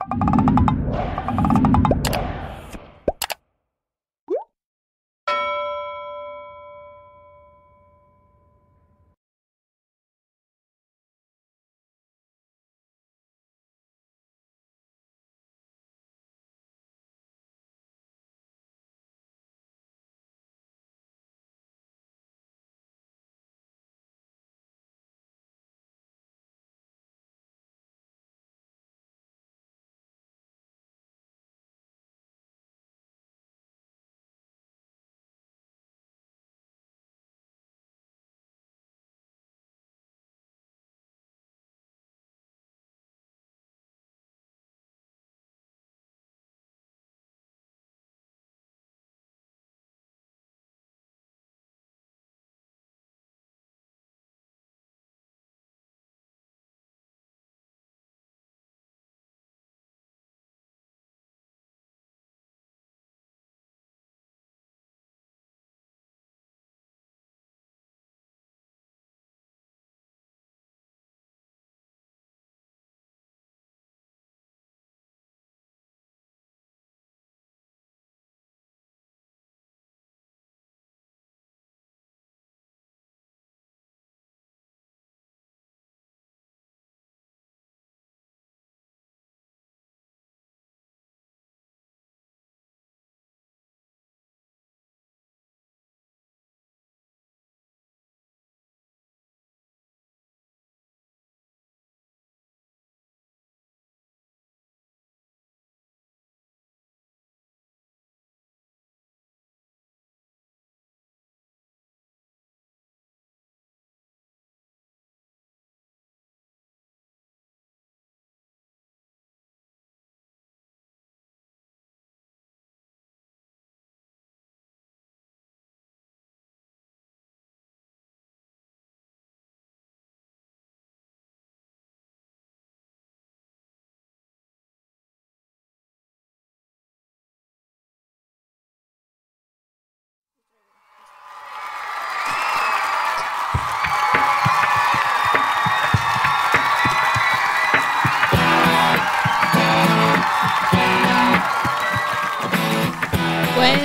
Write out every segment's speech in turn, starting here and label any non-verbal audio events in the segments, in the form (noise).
you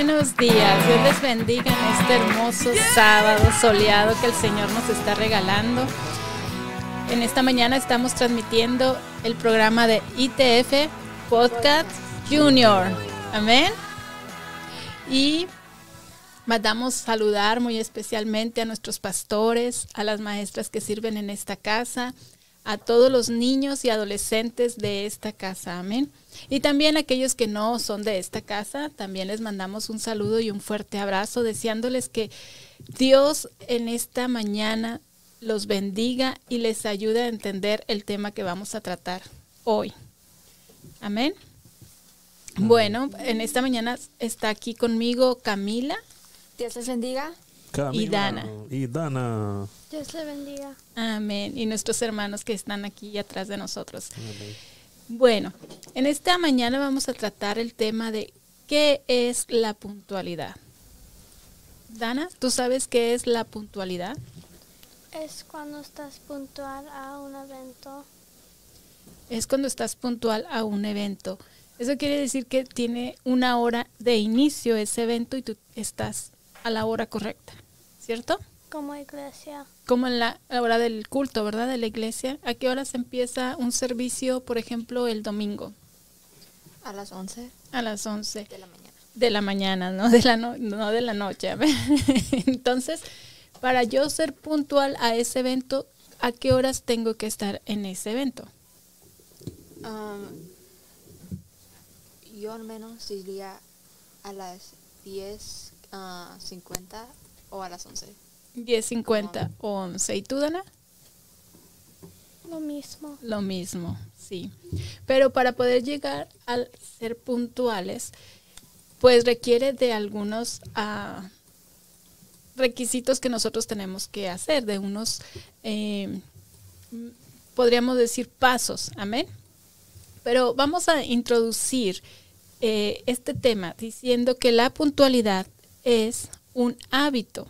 Buenos días, Dios les bendiga en este hermoso sábado soleado que el Señor nos está regalando. En esta mañana estamos transmitiendo el programa de ITF Podcast Junior. Amén. Y mandamos saludar muy especialmente a nuestros pastores, a las maestras que sirven en esta casa, a todos los niños y adolescentes de esta casa. Amén. Y también a aquellos que no son de esta casa, también les mandamos un saludo y un fuerte abrazo, deseándoles que Dios en esta mañana los bendiga y les ayude a entender el tema que vamos a tratar hoy. Amén. Bueno, en esta mañana está aquí conmigo Camila. Dios les bendiga. Y Dana. Y Dana. Dios le bendiga. Amén. Y nuestros hermanos que están aquí atrás de nosotros. Bueno, en esta mañana vamos a tratar el tema de qué es la puntualidad. Dana, ¿tú sabes qué es la puntualidad? Es cuando estás puntual a un evento. Es cuando estás puntual a un evento. Eso quiere decir que tiene una hora de inicio ese evento y tú estás a la hora correcta, ¿cierto? Como iglesia. Como en la hora del culto, ¿verdad? De la iglesia. ¿A qué hora se empieza un servicio, por ejemplo, el domingo? A las 11. A las 11. De la mañana. De la mañana, no de la, no, de la noche. (laughs) Entonces, para yo ser puntual a ese evento, ¿a qué horas tengo que estar en ese evento? Um, yo al menos diría a las 10.50 uh, o a las 11. 10.50 o 11. ¿Y tú, Dana? Lo mismo. Lo mismo, sí. Pero para poder llegar a ser puntuales, pues requiere de algunos uh, requisitos que nosotros tenemos que hacer, de unos, eh, podríamos decir, pasos. Amén. Pero vamos a introducir eh, este tema diciendo que la puntualidad es un hábito.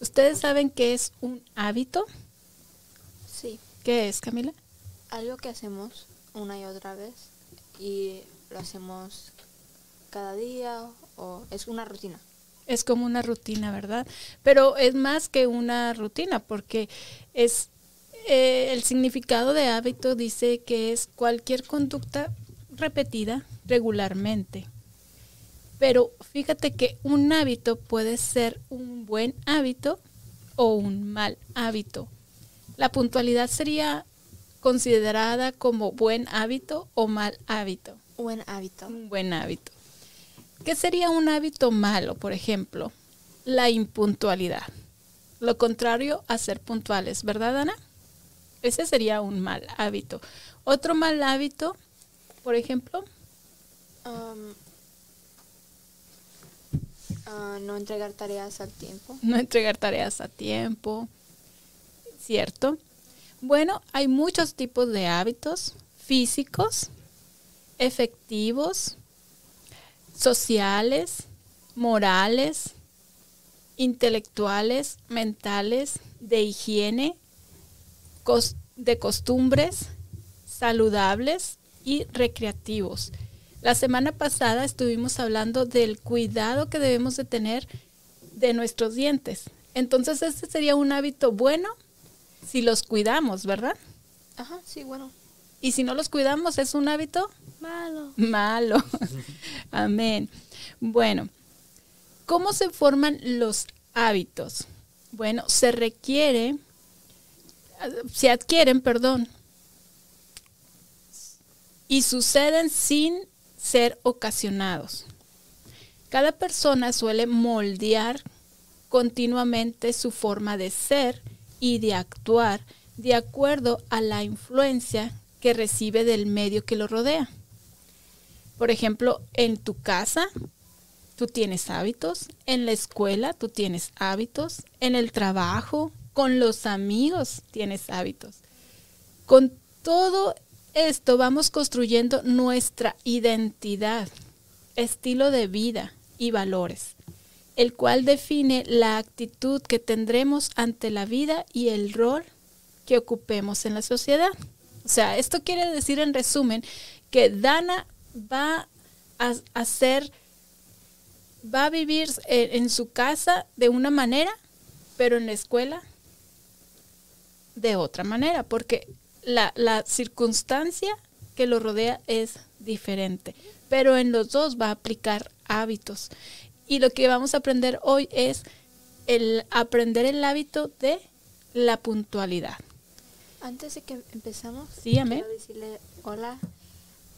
¿Ustedes saben qué es un hábito? Sí. ¿Qué es, Camila? Algo que hacemos una y otra vez y lo hacemos cada día o es una rutina. Es como una rutina, ¿verdad? Pero es más que una rutina porque es eh, el significado de hábito dice que es cualquier conducta repetida regularmente. Pero fíjate que un hábito puede ser un buen hábito o un mal hábito. La puntualidad sería considerada como buen hábito o mal hábito. Buen hábito. Un buen hábito. ¿Qué sería un hábito malo, por ejemplo? La impuntualidad. Lo contrario a ser puntuales, ¿verdad, Ana? Ese sería un mal hábito. Otro mal hábito, por ejemplo. Um, ah, no entregar tareas al tiempo. No entregar tareas a tiempo. ¿Cierto? Bueno, hay muchos tipos de hábitos físicos, efectivos, sociales, morales, intelectuales, mentales, de higiene, de costumbres, saludables y recreativos. La semana pasada estuvimos hablando del cuidado que debemos de tener de nuestros dientes. Entonces, este sería un hábito bueno si los cuidamos, ¿verdad? Ajá, sí, bueno. Y si no los cuidamos, ¿es un hábito? Malo. Malo. (laughs) Amén. Bueno, ¿cómo se forman los hábitos? Bueno, se requiere, se adquieren, perdón, y suceden sin ser ocasionados. Cada persona suele moldear continuamente su forma de ser y de actuar de acuerdo a la influencia que recibe del medio que lo rodea. Por ejemplo, en tu casa tú tienes hábitos, en la escuela tú tienes hábitos, en el trabajo, con los amigos tienes hábitos. Con todo esto vamos construyendo nuestra identidad, estilo de vida y valores el cual define la actitud que tendremos ante la vida y el rol que ocupemos en la sociedad. O sea, esto quiere decir en resumen que Dana va a hacer, va a vivir en, su casa de una manera, pero en la escuela de otra manera, porque la, la circunstancia que lo rodea es diferente, pero en los dos va a aplicar hábitos. Y lo que vamos a aprender hoy es el aprender el hábito de la puntualidad. Antes de que empezamos, sí, amén. quiero decirle hola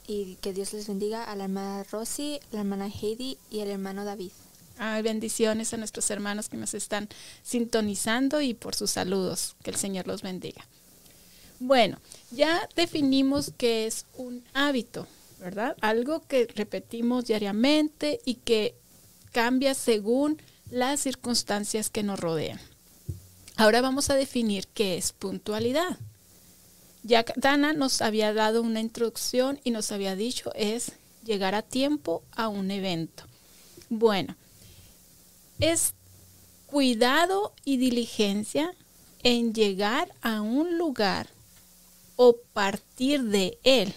y que Dios les bendiga a la hermana Rosy, la hermana Heidi y el hermano David. Ay, bendiciones a nuestros hermanos que nos están sintonizando y por sus saludos. Que el Señor los bendiga. Bueno, ya definimos que es un hábito, ¿verdad? Algo que repetimos diariamente y que cambia según las circunstancias que nos rodean. Ahora vamos a definir qué es puntualidad. Ya Dana nos había dado una introducción y nos había dicho es llegar a tiempo a un evento. Bueno, es cuidado y diligencia en llegar a un lugar o partir de él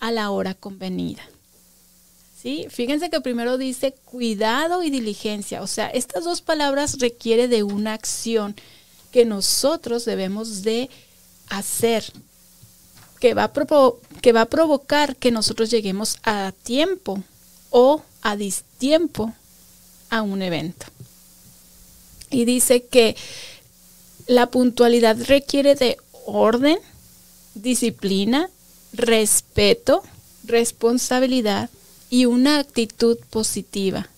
a la hora convenida. ¿sí? Fíjense que primero dice cuidado y diligencia. O sea, estas dos palabras requiere de una acción que nosotros debemos de hacer, que va, que va a provocar que nosotros lleguemos a tiempo o a distiempo a un evento. Y dice que la puntualidad requiere de orden, disciplina, respeto, responsabilidad y una actitud positiva.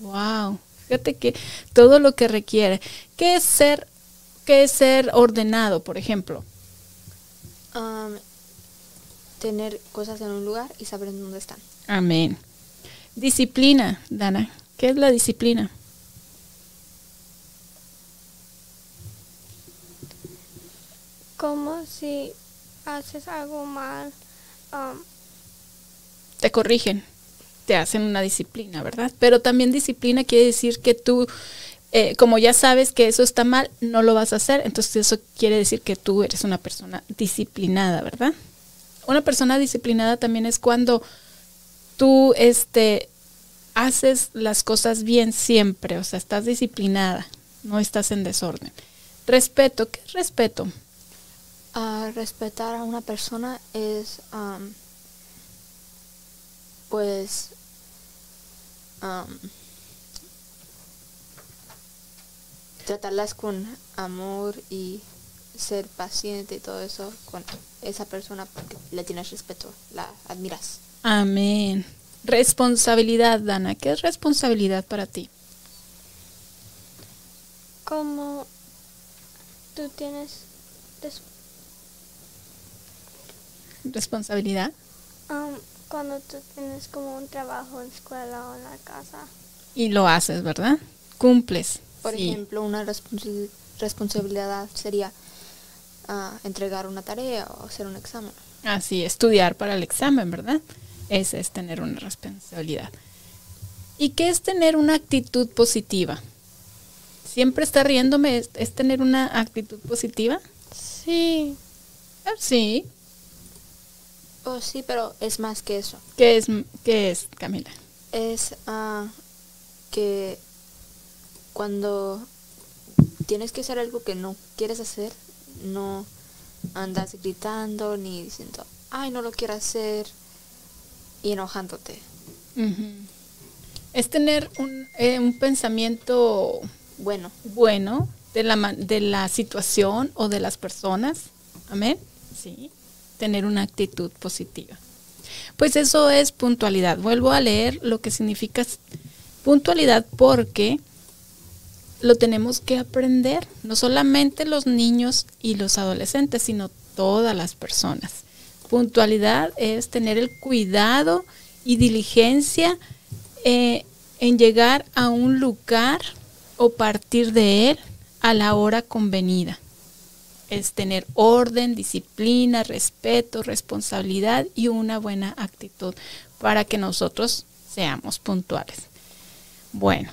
Wow, fíjate que todo lo que requiere. ¿Qué es ser, qué es ser ordenado, por ejemplo? tener cosas en un lugar y saber dónde están. Amén. Disciplina, Dana. ¿Qué es la disciplina? Como si haces algo mal. te corrigen te hacen una disciplina, ¿verdad? Pero también disciplina quiere decir que tú, eh, como ya sabes que eso está mal, no lo vas a hacer. Entonces eso quiere decir que tú eres una persona disciplinada, ¿verdad? una persona disciplinada también es cuando tú este, haces las cosas bien siempre, o sea, estás disciplinada, no estás en desorden. Respeto, ¿qué es respeto? Respetar a una persona es, am, pues, am, tratarlas con amor y ser paciente y todo eso con esa persona porque le tienes respeto, la admiras. Amén. Responsabilidad, Dana. ¿Qué es responsabilidad para ti? Como tú tienes Responsabilidad. um, cuando tú tienes como un trabajo en escuela o en la casa. Y lo haces, ¿verdad? Cumples. Por Sí. ejemplo, una responsabilidad sería ah, entregar una tarea o hacer un examen. Así, estudiar para el examen, ¿verdad? Ese es tener una responsabilidad. ¿Y qué es tener una actitud positiva? Siempre está riéndome, ¿es, es tener una actitud positiva? Sí. Ah, sí. Oh, sí, pero es más que eso. ¿Qué es, qué es Camila? Es ah, que cuando tienes que hacer algo que no quieres hacer, no andas gritando ni diciendo, ay, no lo quiero hacer y enojándote. Es tener un, eh, un pensamiento Bueno, bueno de la, de la situación o de las personas. Amén. Sí. Tener una actitud positiva. Pues eso es puntualidad. Vuelvo a leer lo que significa puntualidad porque lo tenemos que aprender, no solamente los niños y los adolescentes, sino todas las personas. Puntualidad es tener el cuidado y diligencia eh, en llegar a un lugar o partir de él a la hora convenida. Es tener orden, disciplina, respeto, responsabilidad y una buena actitud para que nosotros seamos puntuales. Bueno,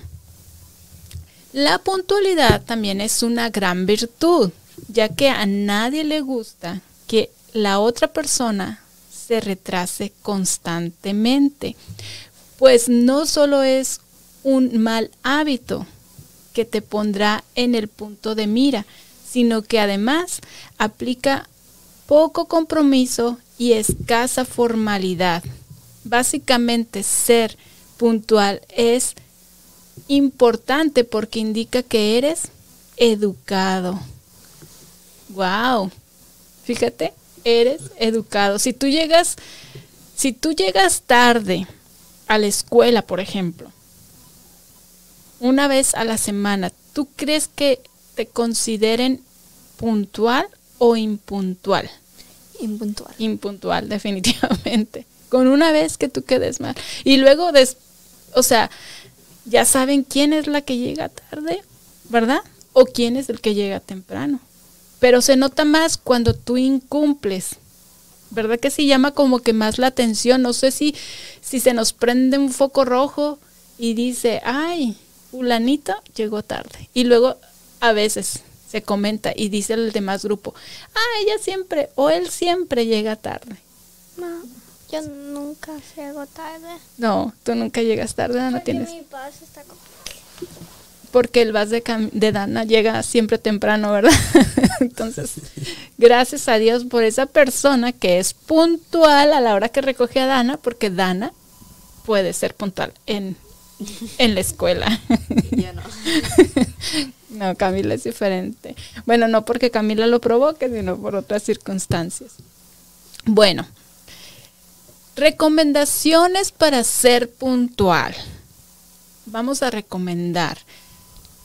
la puntualidad también es una gran virtud, ya que a nadie le gusta que la otra persona se retrase constantemente, pues no solo es un mal hábito que te pondrá en el punto de mira, sino que además aplica poco compromiso y escasa formalidad. Básicamente ser puntual es importante porque indica que eres educado. Wow. Fíjate, eres educado. Si tú llegas si tú llegas tarde a la escuela, por ejemplo, una vez a la semana, ¿tú crees que te consideren puntual o impuntual? impuntual. Impuntual, (laughs) definitivamente. Con una vez que tú quedes mal. Y luego, des, o sea, ya saben quién es la que llega tarde, ¿verdad? O quién es el que llega temprano. Pero se nota más cuando tú incumples. ¿Verdad que sí llama como que más la atención? No sé si, si se nos prende un foco rojo y dice, ay, fulanito llegó tarde. Y luego a veces se comenta y dice el demás grupo, ah, ella siempre o él siempre llega tarde. No, yo nunca llego tarde. No, tú nunca llegas tarde, no Porque tienes. mi bus está como... Porque el bus de, Cam- de Dana llega siempre temprano, ¿verdad? (laughs) Entonces, gracias a Dios por esa persona que es puntual a la hora que recoge a Dana, porque Dana puede ser puntual en, en la escuela. Yo no. (laughs) No, Camila es diferente. Bueno, no porque Camila lo provoque, sino por otras circunstancias. Bueno, recomendaciones para ser puntual. Vamos a recomendar.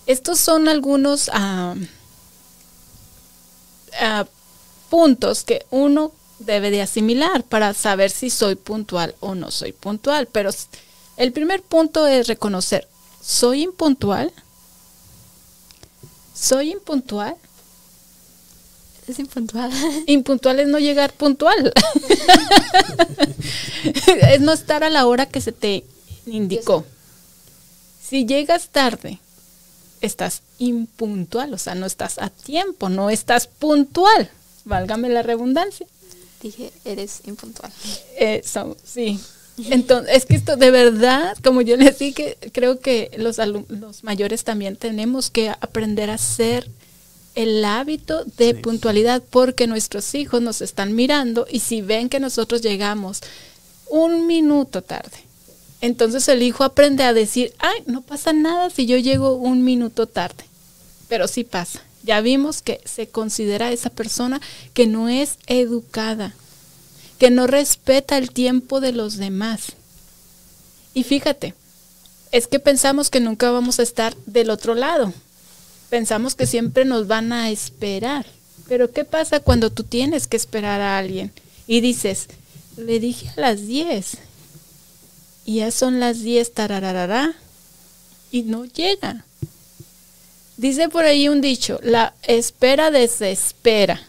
Estos son algunos ah, ah, puntos que uno debe de asimilar para saber si soy puntual o no soy puntual. Pero el primer punto es reconocer, ¿soy impuntual? ¿Soy impuntual? Es impuntual. (laughs) Impuntual es no llegar puntual. (laughs) es no estar a la hora que se te indicó. Si llegas tarde, estás impuntual, o sea, no estás a tiempo, no estás puntual, válgame la redundancia. Dije, eres impuntual. Eso, sí. Entonces, es que esto de verdad, como yo les dije, creo que los, los mayores también tenemos que aprender a hacer el hábito de puntualidad porque nuestros hijos nos están mirando y si ven que nosotros llegamos un minuto tarde, entonces el hijo aprende a decir, ay, no pasa nada si yo llego un minuto tarde, pero sí pasa. Ya vimos que se considera esa persona que no es educada, que no respeta el tiempo de los demás. Y fíjate, es que pensamos que nunca vamos a estar del otro lado. Pensamos que siempre nos van a esperar. Pero ¿qué pasa cuando tú tienes que esperar a alguien y dices, le dije a las 10 y ya son las 10 tarararara y no llega? Dice por ahí un dicho, la espera desespera.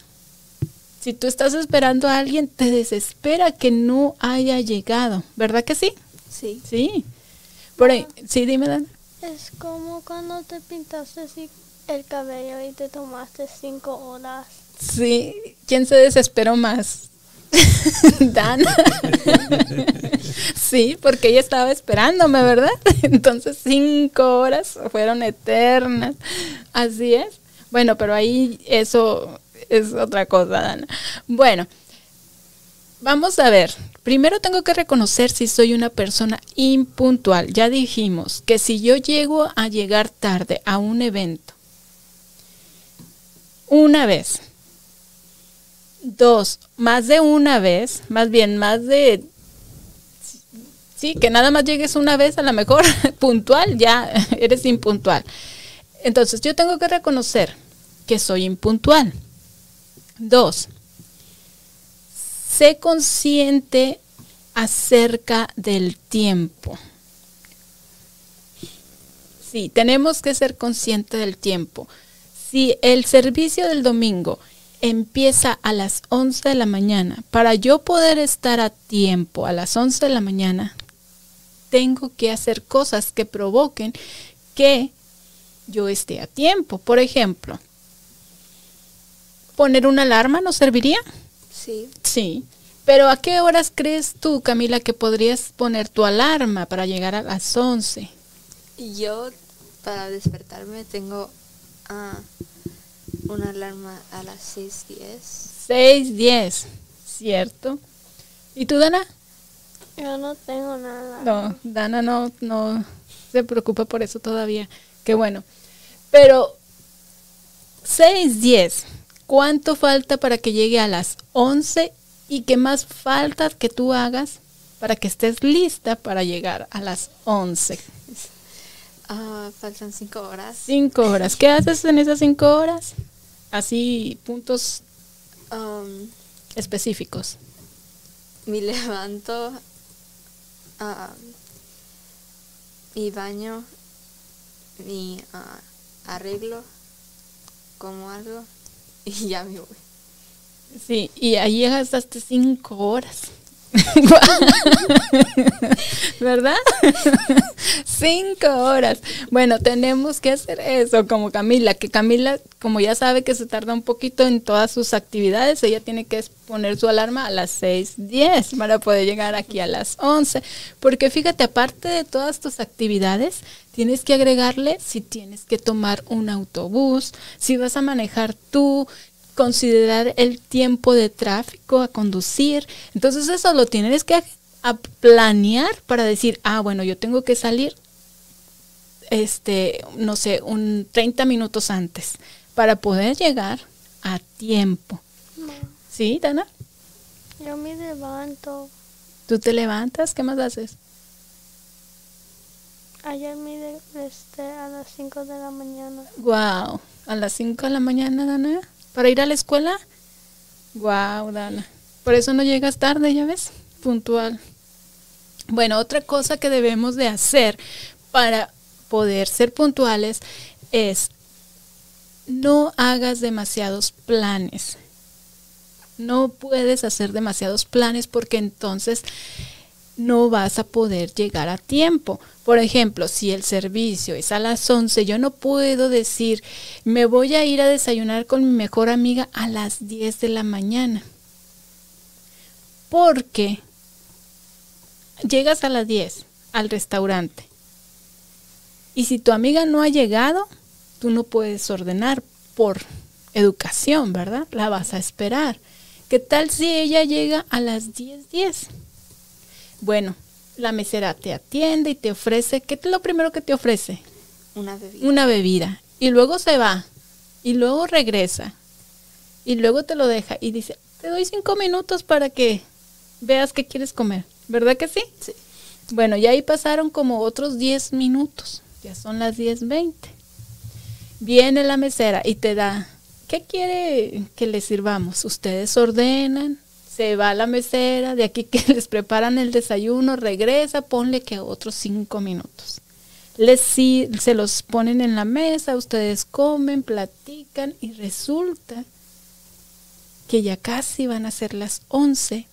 Si tú estás esperando a alguien, te desespera que no haya llegado, ¿verdad que sí? Sí. Sí. Por ahí, sí, dime, Dan. Es como cuando te pintaste el cabello y te tomaste cinco horas. Sí, ¿quién se desesperó más? (laughs) Dana. sí, porque ella estaba esperándome, ¿verdad? (laughs) Entonces cinco horas fueron eternas. Así es. Bueno, pero ahí eso (laughs) es otra cosa, Dana. Bueno, vamos a ver. Primero tengo que reconocer si soy una persona impuntual. Ya dijimos que si yo llego a llegar tarde a un evento, una vez, dos, más de una vez, más bien más de Sí, que nada más llegues una vez a la mejor (laughs) puntual, ya eres impuntual. Entonces yo tengo que reconocer que soy impuntual. Dos, sé consciente acerca del tiempo. Sí, tenemos que ser conscientes del tiempo. Si el servicio del domingo empieza a las 11 de la mañana, para yo poder estar a tiempo a las 11 de la mañana, tengo que hacer cosas que provoquen que yo esté a tiempo. Por ejemplo, poner una alarma nos serviría. Sí. Sí. Pero ¿a qué horas crees tú, Camila, que podrías poner tu alarma para llegar a las 11? Yo, para despertarme, tengo uh, una alarma a las 6.10. 6.10, ¿cierto? ¿Y tú, Dana? Yo no tengo nada. No, Dana no, no se preocupa por eso todavía. Qué bueno. Pero 6, 10. ¿Cuánto falta para que llegue a las 11? ¿Y qué más falta que tú hagas para que estés lista para llegar a las 11? Ah, faltan 5 horas. 5 horas. ¿Qué haces en esas 5 horas? Así, puntos um, específicos. Me levanto, mi baño, mi arreglo, como algo (laughs) y ya me voy. Sí, y ahí llegas hasta cinco horas. (laughs) ¿Verdad? Cinco horas. Bueno, tenemos que hacer eso como Camila, que Camila, como ya sabe que se tarda un poquito en todas sus actividades, ella tiene que poner su alarma a las 6.10 para poder llegar aquí a las 11. Porque fíjate, aparte de todas tus actividades, tienes que agregarle si tienes que tomar un autobús, si vas a manejar tú, considerar el tiempo de tráfico a conducir. Entonces eso lo tienes que a planear para decir, ah, bueno, yo tengo que salir, este, no sé, un 30 minutos antes para poder llegar a tiempo. ¿Sí, Dana? Yo me levanto. ¿Tú te levantas? ¿Qué más haces? Ayer me desperté a las 5 de la mañana. Wow, a las 5 de la mañana, Dana para ir a la escuela. Wow, Dana. Por eso no llegas tarde, ya ves, puntual. Bueno, otra cosa que debemos de hacer para poder ser puntuales es no hagas demasiados planes. No puedes hacer demasiados planes porque entonces no vas a poder llegar a tiempo. Por ejemplo, si el servicio es a las 11, yo no puedo decir, me voy a ir a desayunar con mi mejor amiga a las 10 de la mañana. Porque llegas a las 10 al restaurante y si tu amiga no ha llegado, tú no puedes ordenar por educación, ¿verdad? La vas a esperar. ¿Qué tal si ella llega a las 10:10? Bueno, la mesera te atiende y te ofrece, ¿qué es lo primero que te ofrece? Una bebida. Una bebida. Y luego se va. Y luego regresa. Y luego te lo deja. Y dice, te doy cinco minutos para que veas qué quieres comer. ¿Verdad que sí? Sí. Bueno, y ahí pasaron como otros 10 minutos. Ya son las 10.20. Viene la mesera y te da, ¿qué quiere que le sirvamos? Ustedes ordenan, se va la mesera, de aquí (laughs) que les preparan el desayuno, regresa, ponle que otros cinco minutos. Les, si- se los ponen en la mesa, ustedes comen, platican y resulta que ya casi van a ser las 11,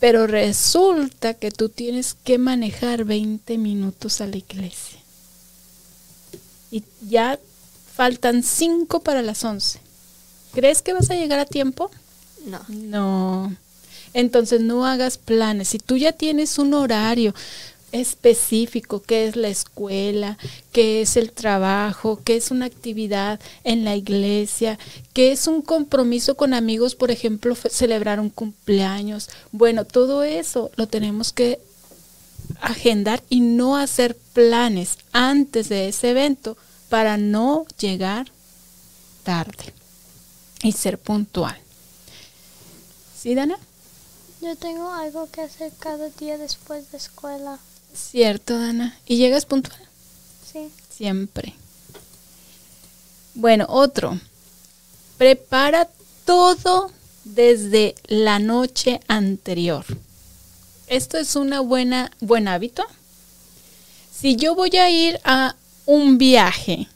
pero resulta que tú tienes que manejar 20 minutos a la iglesia. Y ya faltan 5 para las 11. ¿Crees que vas a llegar a tiempo? No. No. Entonces no hagas planes. Si tú ya tienes un horario específico, que es la escuela, que es el trabajo, que es una actividad en la iglesia, que es un compromiso con amigos, por ejemplo, celebrar un cumpleaños. Bueno, todo eso lo tenemos que agendar y no hacer planes antes de ese evento para no llegar tarde y ser puntual. ¿Sí, Dana? Yo tengo algo que hacer cada día después de escuela. Cierto, Dana. ¿Y llegas puntual? Sí. Siempre. Bueno, otro. Prepara todo desde la noche anterior. Esto es una buena buen hábito. Si yo voy a ir a un viaje,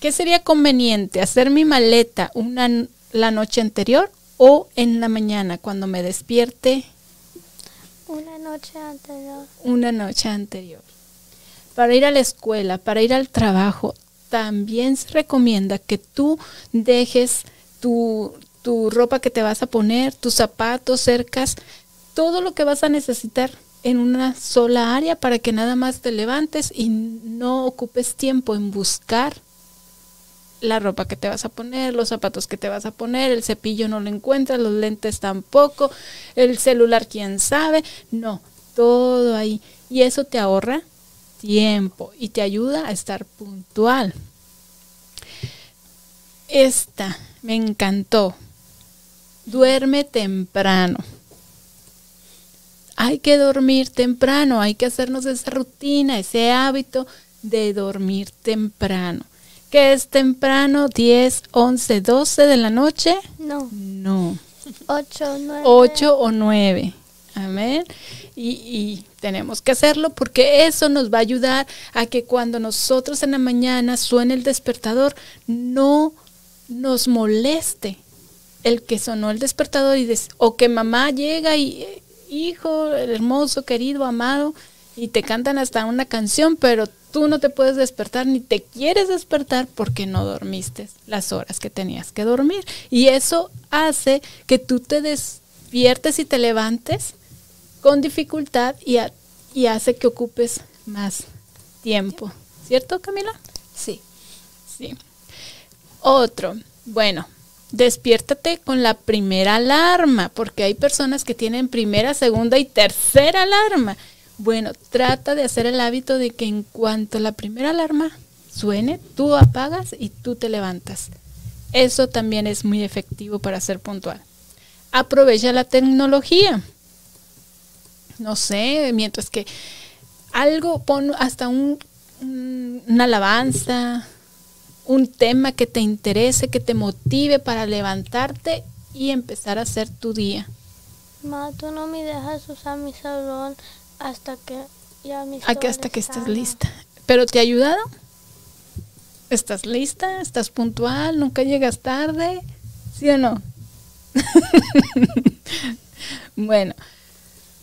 ¿qué sería conveniente? ¿Hacer mi maleta una, la noche anterior o en la mañana cuando me despierte Una noche anterior. una noche anterior. Para ir a la escuela, para ir al trabajo, también se recomienda que tú dejes tu, tu ropa que te vas a poner, tus zapatos, cercas, todo lo que vas a necesitar en una sola área para que nada más te levantes y no ocupes tiempo en buscar la ropa que te vas a poner, los zapatos que te vas a poner, el cepillo no lo encuentras, los lentes tampoco, el celular quién sabe, no, todo ahí. Y eso te ahorra tiempo y te ayuda a estar puntual. Esta me encantó. Duerme temprano. Hay que dormir temprano, hay que hacernos esa rutina, ese hábito de dormir temprano. ¿Qué es temprano? 10, 11, 12 de la noche? No. No. 8, 9. 8 o 9. Amén. Y, y tenemos que hacerlo porque eso nos va a ayudar a que cuando nosotros en la mañana suene el despertador, no nos moleste el que sonó el despertador y des- o que mamá llega y hijo hermoso, querido, amado y te cantan hasta una canción, pero tú no te puedes despertar ni te quieres despertar porque no dormiste las horas que tenías que dormir. Y eso hace que tú te despiertes y te levantes con dificultad y, y hace que ocupes más tiempo. ¿Cierto, Camila? Sí. Sí. Otro, bueno, despiértate con la primera alarma, porque hay personas que tienen primera, segunda y tercera alarma. Bueno, trata de hacer el hábito de que en cuanto la primera alarma suene, tú apagas y tú te levantas. Eso también es muy efectivo para ser puntual. Aprovecha la tecnología. No sé, mientras que algo, pon hasta un, un- una alabanza, un tema que te interese, que te motive para levantarte y empezar a hacer tu día. Ma, tú no me dejas usar mi salón hasta que ya mi Aquí hasta que estés lista. ¿Pero te ha ayudado? ¿Estás lista? ¿Estás puntual? ¿Nunca llegas tarde? ¿Sí o no? (laughs) bueno,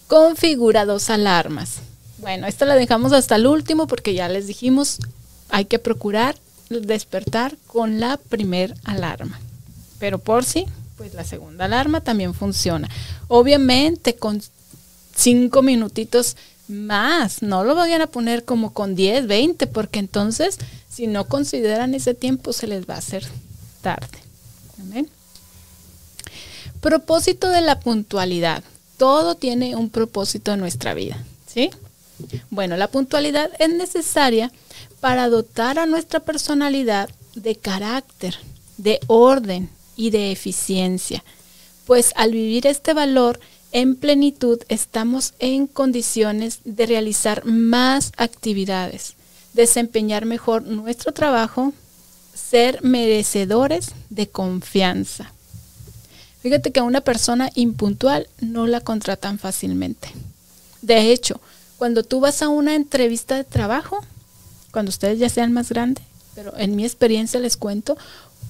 configura dos alarmas. Bueno, esta la dejamos hasta el último porque ya les dijimos, hay que procurar despertar con la primer alarma. Pero por si pues la segunda alarma también funciona. Obviamente con cinco minutitos más, no lo vayan a poner como con 10, 20, porque entonces si no consideran ese tiempo se les va a hacer tarde. Propósito de la puntualidad. Todo tiene un propósito en nuestra vida, ¿sí? Bueno, la puntualidad es necesaria para dotar a nuestra personalidad de carácter, de orden y de eficiencia, pues al vivir este valor en plenitud estamos en condiciones de realizar más actividades, desempeñar mejor nuestro trabajo, ser merecedores de confianza. Fíjate que a una persona impuntual no la contratan fácilmente. De hecho, cuando tú vas a una entrevista de trabajo, cuando ustedes ya sean más grandes, pero en mi experiencia les cuento,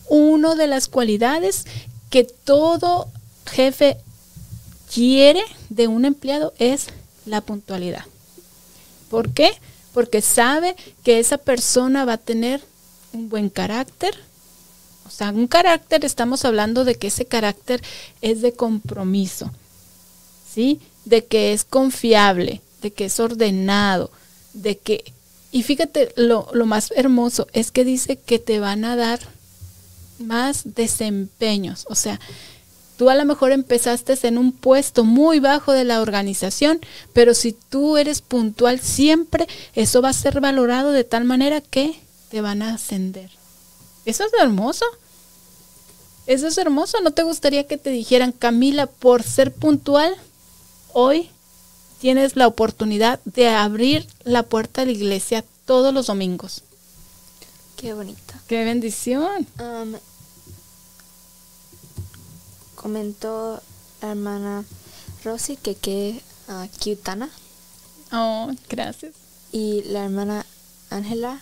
una de las cualidades que todo jefe quiere de un empleado es la puntualidad. ¿Por qué? Porque sabe que esa persona va a tener un buen carácter. O sea, un carácter, estamos hablando de que ese carácter es de compromiso, ¿sí? De que es confiable, de que es ordenado, de que... Y fíjate, lo, lo más hermoso es que dice que te van a dar más desempeños. O sea, tú a lo mejor empezaste en un puesto muy bajo de la organización, pero si tú eres puntual siempre, eso va a ser valorado de tal manera que te van a ascender. Eso es hermoso. Eso es hermoso. ¿No te gustaría que te dijeran, Camila, por ser puntual, hoy tienes la oportunidad de abrir la puerta de la iglesia todos los domingos? Qué bonito. Qué bendición. Comentó la hermana Rosy que qué uh, cutana. Oh, gracias. Y la hermana Ángela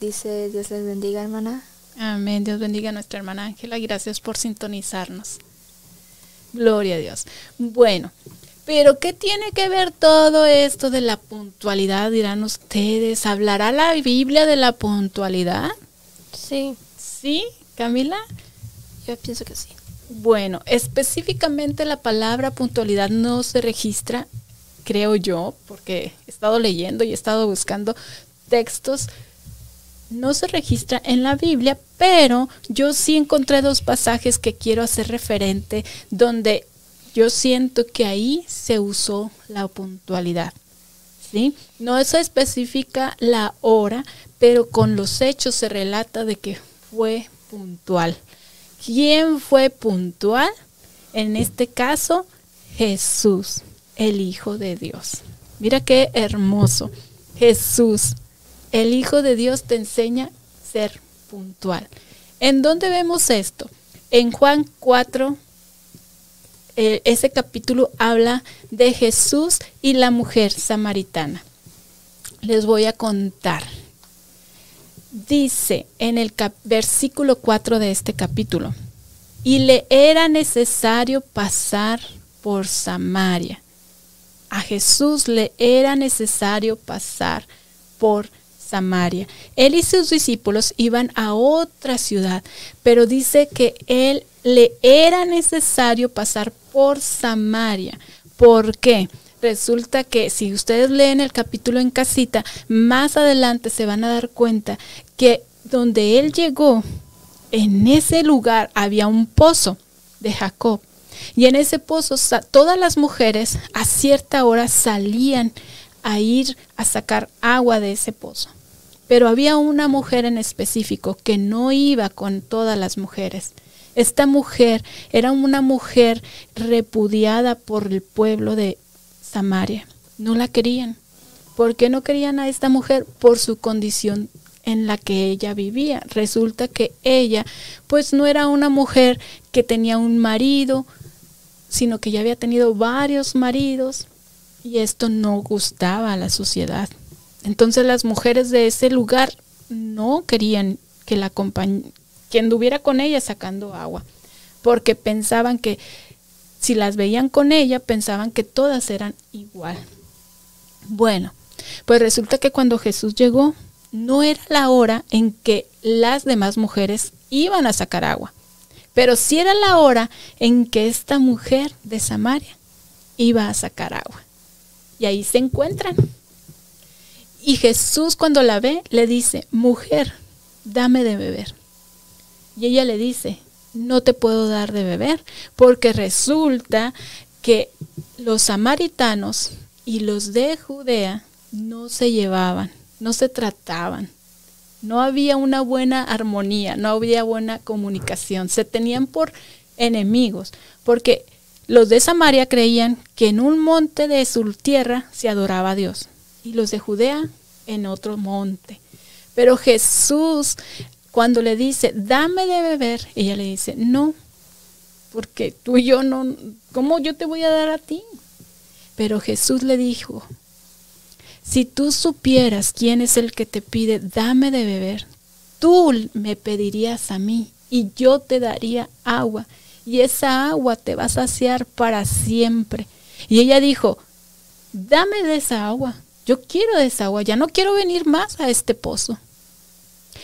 dice, Dios les bendiga, hermana. Amén, Dios bendiga a nuestra hermana Ángela y gracias por sintonizarnos. Gloria a Dios. Bueno, pero ¿qué tiene que ver todo esto de la puntualidad? Dirán ustedes, ¿hablará la Biblia de la puntualidad? Sí. ¿Sí, Camila? Yo pienso que sí. Bueno, específicamente la palabra puntualidad no se registra, creo yo, porque he estado leyendo y he estado buscando textos, no se registra en la Biblia, pero yo sí encontré dos pasajes que quiero hacer referente donde yo siento que ahí se usó la puntualidad. ¿sí? No se especifica la hora, pero con los hechos se relata de que fue puntual. ¿Quién fue puntual? En este caso, Jesús, el Hijo de Dios. Mira qué hermoso. Jesús, el Hijo de Dios, te enseña ser puntual. ¿En dónde vemos esto? En Juan 4, eh, ese capítulo habla de Jesús y la mujer samaritana. Les voy a contar dice en el versículo 4 de este capítulo, y le era necesario pasar por Samaria. A Jesús le era necesario pasar por Samaria. Él y sus discípulos iban a otra ciudad, pero dice que él le era necesario pasar por Samaria. ¿Por qué? Resulta que si ustedes leen el capítulo en casita, más adelante se van a dar cuenta que donde él llegó, en ese lugar había un pozo de Jacob. Y en ese pozo todas las mujeres a cierta hora salían a ir a sacar agua de ese pozo. Pero había una mujer en específico que no iba con todas las mujeres. Esta mujer era una mujer repudiada por el pueblo de Samaria. No la querían. ¿Por qué no querían a esta mujer? Por su condición en la que ella vivía. Resulta que ella, pues no era una mujer que tenía un marido, sino que ya había tenido varios maridos y esto no gustaba a la sociedad. Entonces las mujeres de ese lugar no querían que la que anduviera con ella sacando agua, porque pensaban que si las veían con ella, pensaban que todas eran igual. Bueno, pues resulta que cuando Jesús llegó, no era la hora en que las demás mujeres iban a sacar agua. Pero sí era la hora en que esta mujer de Samaria iba a sacar agua. Y ahí se encuentran. Y Jesús cuando la ve le dice, mujer, dame de beber. Y ella le dice, no te puedo dar de beber, porque resulta que los samaritanos y los de Judea no se llevaban, no se trataban. No había una buena armonía, no había buena comunicación. Se tenían por enemigos, porque los de Samaria creían que en un monte de su tierra se adoraba a Dios y los de Judea en otro monte. Pero Jesús, cuando le dice, dame de beber, ella le dice, no, porque tú y yo no, ¿cómo yo te voy a dar a ti? Pero Jesús le dijo, si tú supieras quién es el que te pide, dame de beber, tú me pedirías a mí y yo te daría agua y esa agua te va a saciar para siempre. Y ella dijo, dame de esa agua, yo quiero de esa agua, ya no quiero venir más a este pozo.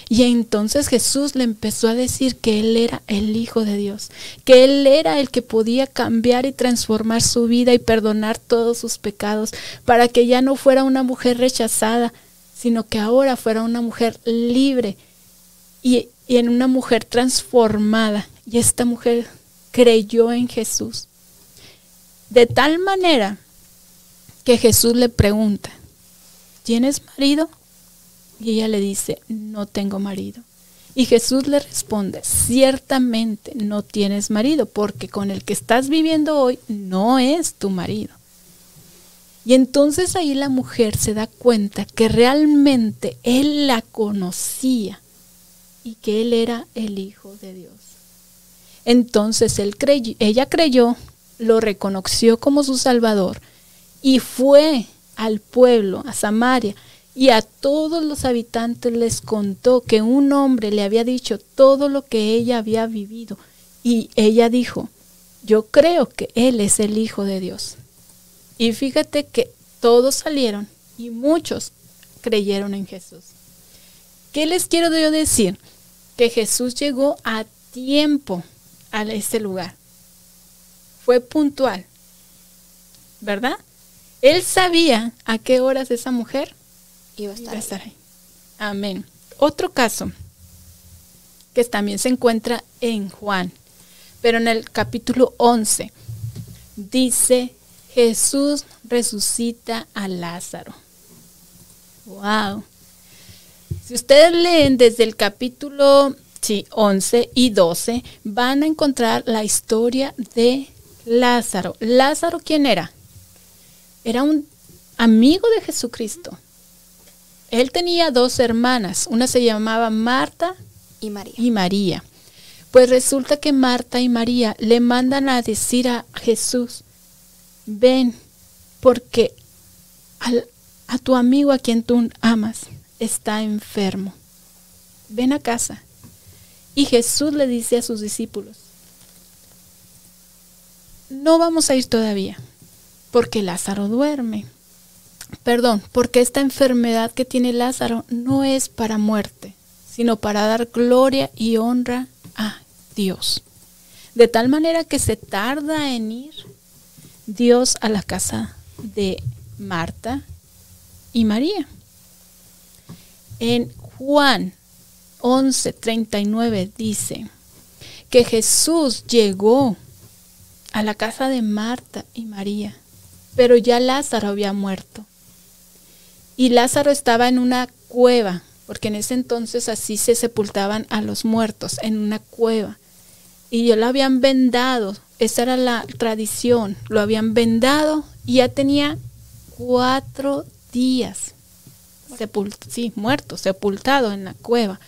Y entonces Jesús le empezó a decir que Él era el Hijo de Dios, que Él era el que podía cambiar y transformar su vida y perdonar todos sus pecados, para que ya no fuera una mujer rechazada, sino que ahora fuera una mujer libre y, en una mujer transformada. Y esta mujer creyó en Jesús. De tal manera que Jesús le pregunta, ¿tienes marido? Y ella le dice, no tengo marido. Y Jesús le responde, ciertamente no tienes marido, porque con el que estás viviendo hoy no es tu marido. Y entonces ahí la mujer se da cuenta que realmente él la conocía y que él era el Hijo de Dios. Entonces él ella creyó, lo reconoció como su Salvador y fue al pueblo, a Samaria, y a todos los habitantes les contó que un hombre le había dicho todo lo que ella había vivido. Y ella dijo, yo creo que Él es el Hijo de Dios. Y fíjate que todos salieron y muchos creyeron en Jesús. ¿Qué les quiero yo decir? Que Jesús llegó a tiempo a ese lugar. Fue puntual, ¿verdad? Él sabía a qué horas esa mujer iba a estar, ahí. Amén. Otro caso que también se encuentra en Juan, pero en el capítulo 11 dice Jesús resucita a Lázaro. Wow. Si ustedes leen desde el capítulo sí, 11 y 12, van a encontrar la historia de Lázaro. Lázaro, ¿quién era? Era un amigo de Jesucristo. Él tenía dos hermanas, una se llamaba Marta y María. Y María. Pues resulta que Marta y María le mandan a decir a Jesús, ven, porque a tu amigo a quien tú amas está enfermo. Ven a casa. Y Jesús le dice a sus discípulos, no vamos a ir todavía, porque Lázaro duerme. Perdón, porque esta enfermedad que tiene Lázaro no es para muerte, sino para dar gloria y honra a Dios. De tal manera que se tarda en ir Dios a la casa de Marta y María. En Juan 11:39 dice que Jesús llegó a la casa de Marta y María, pero ya Lázaro había muerto. Y Lázaro estaba en una cueva, porque en ese entonces así se sepultaban a los muertos, en una cueva. Y ya lo habían vendado, esa era la tradición, lo habían vendado y ya tenía cuatro días sí, muerto, sepultado en la cueva.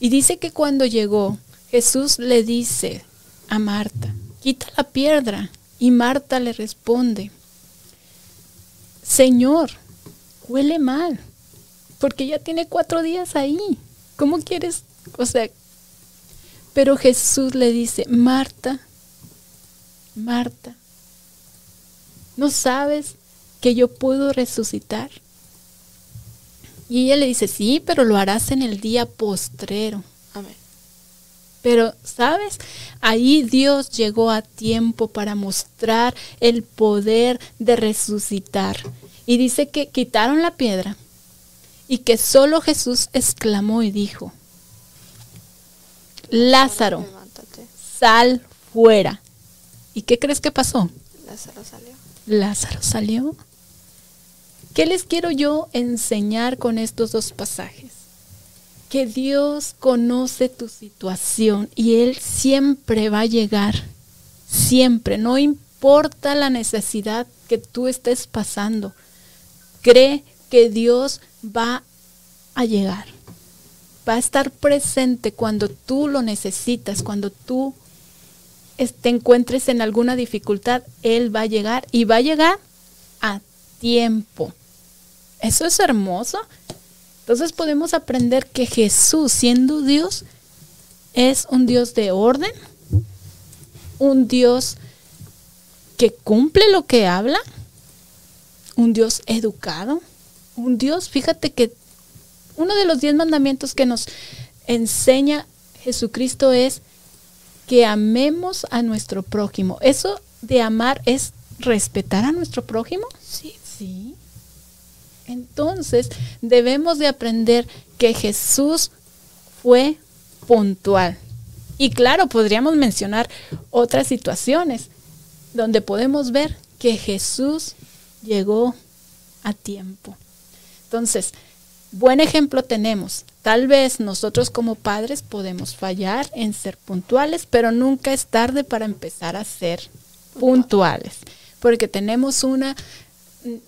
Y dice que cuando llegó, Jesús le dice a Marta, quita la piedra. Y Marta le responde, Señor, huele mal, porque ya tiene cuatro días ahí. ¿Cómo quieres? O sea, pero Jesús le dice, Marta, Marta, ¿no sabes que yo puedo resucitar? Y ella le dice, sí, pero lo harás en el día postrero. Amén. Pero, ¿sabes? Ahí Dios llegó a tiempo para mostrar el poder de resucitar. Y dice que quitaron la piedra y que solo Jesús exclamó y dijo, Lázaro, sal fuera. ¿Y qué crees que pasó? Lázaro salió. Lázaro salió. ¿Qué les quiero yo enseñar con estos dos pasajes? Que Dios conoce tu situación y Él siempre va a llegar. Siempre. No importa la necesidad que tú estés pasando. Cree que Dios va a llegar. Va a estar presente cuando tú lo necesitas, cuando tú te encuentres en alguna dificultad, Él va a llegar y va a llegar a tiempo. Eso es hermoso. Entonces podemos aprender que Jesús, siendo Dios, es un Dios de orden, un Dios que cumple lo que habla, un Dios educado, un Dios, fíjate que uno de los diez mandamientos que nos enseña Jesucristo es que amemos a nuestro prójimo. Eso de amar es respetar a nuestro prójimo. Sí. Sí. Entonces debemos de aprender que Jesús fue puntual. Y claro, podríamos mencionar otras situaciones donde podemos ver que Jesús llegó a tiempo. Entonces, buen ejemplo tenemos. Tal vez nosotros como padres podemos fallar en ser puntuales, pero nunca es tarde para empezar a ser puntuales, porque tenemos una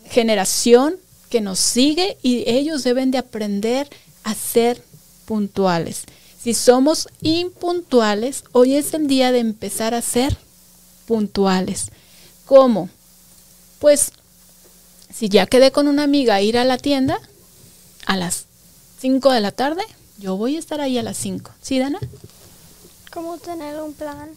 generación que nos sigue y ellos deben de aprender a ser puntuales. Si somos impuntuales, hoy es el día de empezar a ser puntuales. ¿Cómo? Pues si ya quedé con una amiga a ir a la tienda a las 5 de la tarde, yo voy a estar ahí a las 5. ¿Sí, Dana? ¿Cómo tener un plan?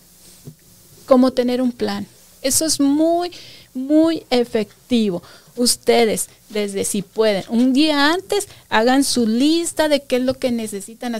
Cómo tener un plan. Eso es muy, muy efectivo. Ustedes, desde si pueden, un día antes, hagan su lista de qué es lo que necesitan